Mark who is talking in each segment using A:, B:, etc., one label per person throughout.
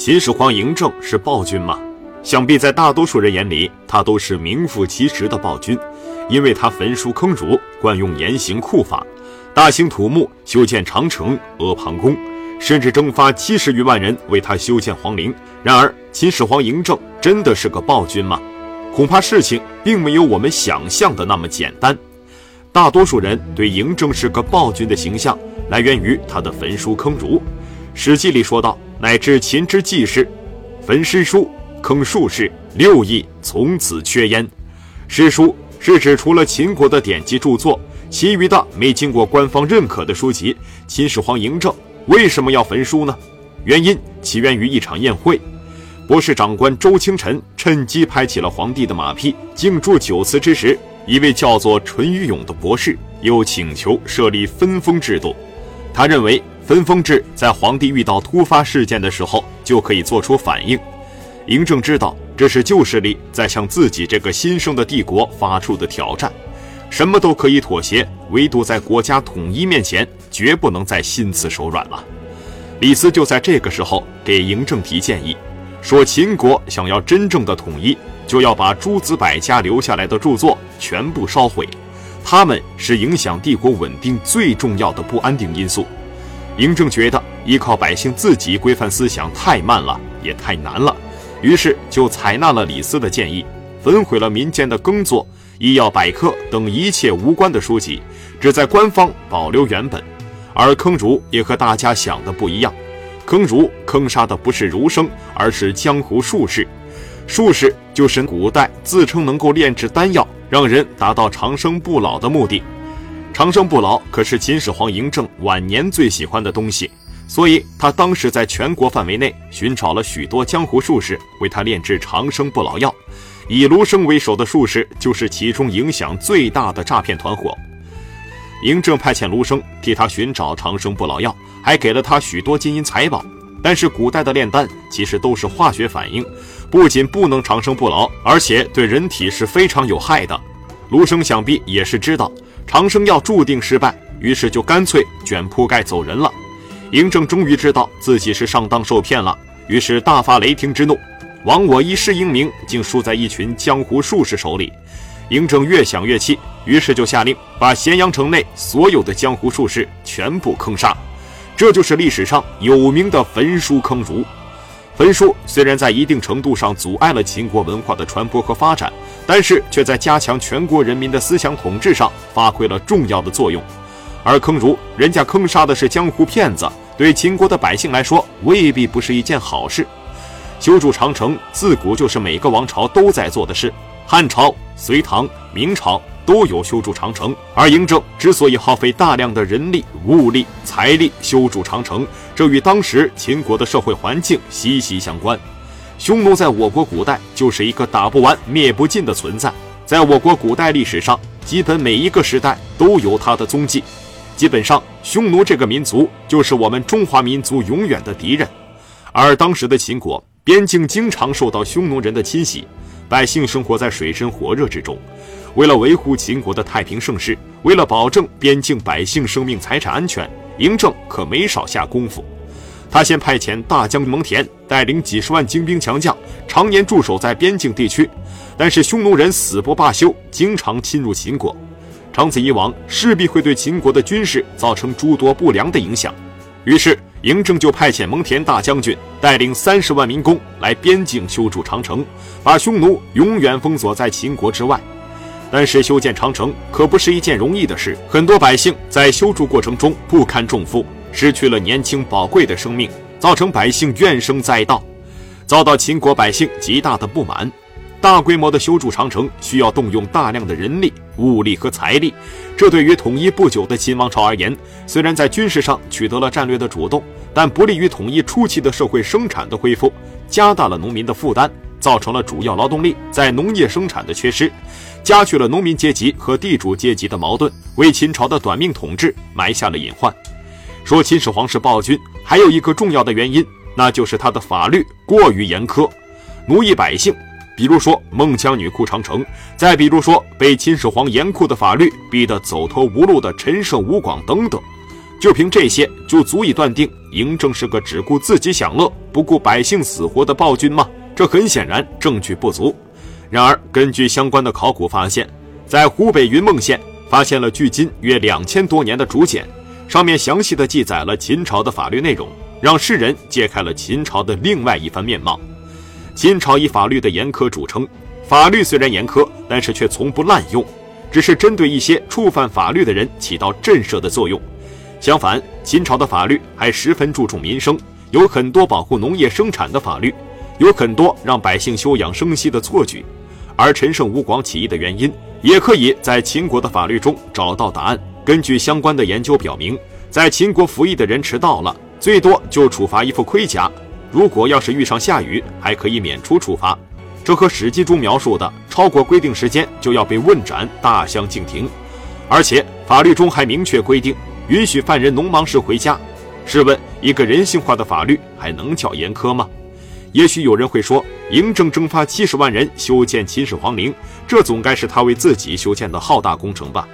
A: 秦始皇嬴政是暴君吗？想必在大多数人眼里，他都是名副其实的暴君，因为他焚书坑儒，惯用严刑酷法，大兴土木，修建长城、阿房宫，甚至征发七十余万人为他修建皇陵。然而，秦始皇嬴政真的是个暴君吗？恐怕事情并没有我们想象的那么简单。大多数人对嬴政是个暴君的形象，来源于他的焚书坑儒。《史记》里说道：“乃至秦之纪事，焚诗书。”坑术士六艺从此缺焉。诗书是指除了秦国的典籍著作，其余的没经过官方认可的书籍。秦始皇嬴政为什么要焚书呢？原因起源于一场宴会，博士长官周清晨趁机拍起了皇帝的马屁。敬祝酒词之时，一位叫做淳于勇的博士又请求设立分封制度。他认为分封制在皇帝遇到突发事件的时候就可以做出反应。嬴政知道这是旧势力在向自己这个新生的帝国发出的挑战，什么都可以妥协，唯独在国家统一面前绝不能再心慈手软了。李斯就在这个时候给嬴政提建议，说秦国想要真正的统一，就要把诸子百家留下来的著作全部烧毁，他们是影响帝国稳定最重要的不安定因素。嬴政觉得依靠百姓自己规范思想太慢了，也太难了。于是就采纳了李斯的建议，焚毁了民间的耕作、医药百科等一切无关的书籍，只在官方保留原本。而坑儒也和大家想的不一样，坑儒坑杀的不是儒生，而是江湖术士。术士就是古代自称能够炼制丹药，让人达到长生不老的目的。长生不老可是秦始皇嬴政晚年最喜欢的东西。所以，他当时在全国范围内寻找了许多江湖术士，为他炼制长生不老药。以卢生为首的术士就是其中影响最大的诈骗团伙。嬴政派遣卢生替他寻找长生不老药，还给了他许多金银财宝。但是，古代的炼丹其实都是化学反应，不仅不能长生不老，而且对人体是非常有害的。卢生想必也是知道长生药注定失败，于是就干脆卷铺盖走人了。嬴政终于知道自己是上当受骗了，于是大发雷霆之怒，亡我一世英名竟输在一群江湖术士手里。嬴政越想越气，于是就下令把咸阳城内所有的江湖术士全部坑杀。这就是历史上有名的焚书坑儒。焚书虽然在一定程度上阻碍了秦国文化的传播和发展，但是却在加强全国人民的思想统治上发挥了重要的作用。而坑儒，人家坑杀的是江湖骗子，对秦国的百姓来说未必不是一件好事。修筑长城自古就是每个王朝都在做的事，汉朝、隋唐、明朝都有修筑长城。而嬴政之所以耗费大量的人力、物力、财力修筑长城，这与当时秦国的社会环境息息相关。匈奴在我国古代就是一个打不完、灭不尽的存在，在我国古代历史上，基本每一个时代都有它的踪迹。基本上，匈奴这个民族就是我们中华民族永远的敌人。而当时的秦国边境经常受到匈奴人的侵袭，百姓生活在水深火热之中。为了维护秦国的太平盛世，为了保证边境百姓生命财产安全，嬴政可没少下功夫。他先派遣大将蒙恬带领几十万精兵强将，常年驻守在边境地区。但是匈奴人死不罢休，经常侵入秦国。长此以往，势必会对秦国的军事造成诸多不良的影响。于是，嬴政就派遣蒙恬大将军带领三十万民工来边境修筑长城，把匈奴永远封锁在秦国之外。但是，修建长城可不是一件容易的事，很多百姓在修筑过程中不堪重负，失去了年轻宝贵的生命，造成百姓怨声载道，遭到秦国百姓极大的不满。大规模的修筑长城需要动用大量的人力、物力和财力，这对于统一不久的秦王朝而言，虽然在军事上取得了战略的主动，但不利于统一初期的社会生产的恢复，加大了农民的负担，造成了主要劳动力在农业生产的缺失，加剧了农民阶级和地主阶级的矛盾，为秦朝的短命统治埋下了隐患。说秦始皇是暴君，还有一个重要的原因，那就是他的法律过于严苛，奴役百姓。比如说孟姜女哭长城，再比如说被秦始皇严酷的法律逼得走投无路的陈胜吴广等等，就凭这些，就足以断定嬴政是个只顾自己享乐、不顾百姓死活的暴君吗？这很显然证据不足。然而，根据相关的考古发现，在湖北云梦县发现了距今约两千多年的竹简，上面详细的记载了秦朝的法律内容，让世人揭开了秦朝的另外一番面貌。秦朝以法律的严苛著称，法律虽然严苛，但是却从不滥用，只是针对一些触犯法律的人起到震慑的作用。相反，秦朝的法律还十分注重民生，有很多保护农业生产的法律，有很多让百姓休养生息的措举。而陈胜吴广起义的原因，也可以在秦国的法律中找到答案。根据相关的研究表明，在秦国服役的人迟到了，最多就处罚一副盔甲；如果要是遇上下雨，还可以免除处罚。这和《史记》中描述的超过规定时间就要被问斩大相径庭。而且法律中还明确规定。允许犯人农忙时回家，试问一个人性化的法律还能叫严苛吗？也许有人会说，嬴政征发七十万人修建秦始皇陵，这总该是他为自己修建的浩大工程吧？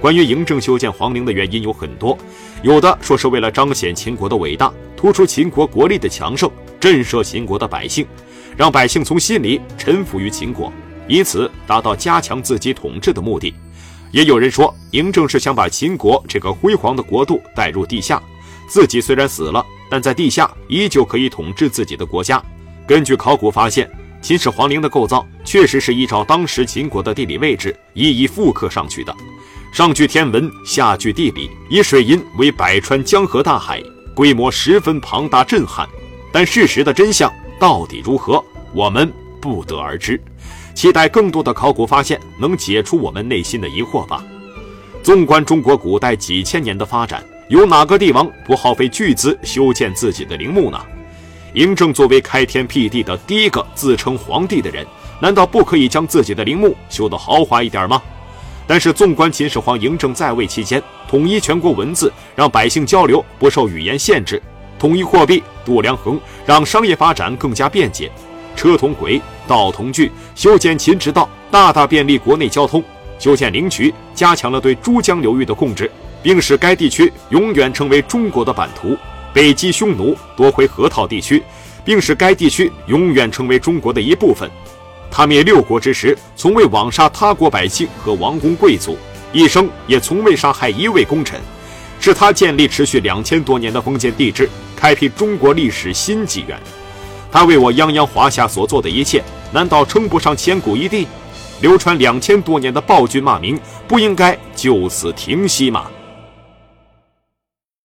A: 关于嬴政修建皇陵的原因有很多，有的说是为了彰显秦国的伟大，突出秦国国力的强盛，震慑秦国的百姓，让百姓从心里臣服于秦国，以此达到加强自己统治的目的。也有人说，嬴政是想把秦国这个辉煌的国度带入地下，自己虽然死了，但在地下依旧可以统治自己的国家。根据考古发现，秦始皇陵的构造确实是依照当时秦国的地理位置一一复刻上去的，上据天文，下据地理，以水银为百川江河大海，规模十分庞大震撼。但事实的真相到底如何，我们不得而知。期待更多的考古发现能解除我们内心的疑惑吧。纵观中国古代几千年的发展，有哪个帝王不耗费巨资修建自己的陵墓呢？嬴政作为开天辟地的第一个自称皇帝的人，难道不可以将自己的陵墓修得豪华一点吗？但是纵观秦始皇嬴政在位期间，统一全国文字，让百姓交流不受语言限制；统一货币，度量衡，让商业发展更加便捷。车同轨，道同距，修建秦直道，大大便利国内交通；修建灵渠，加强了对珠江流域的控制，并使该地区永远成为中国的版图。北击匈奴，夺回河套地区，并使该地区永远成为中国的一部分。他灭六国之时，从未枉杀他国百姓和王公贵族，一生也从未杀害一位功臣。是他建立持续两千多年的封建帝制，开辟中国历史新纪元。他为我泱泱华夏所做的一切，难道称不上千古一帝？流传两千多年的暴君骂名，不应该就此停息吗？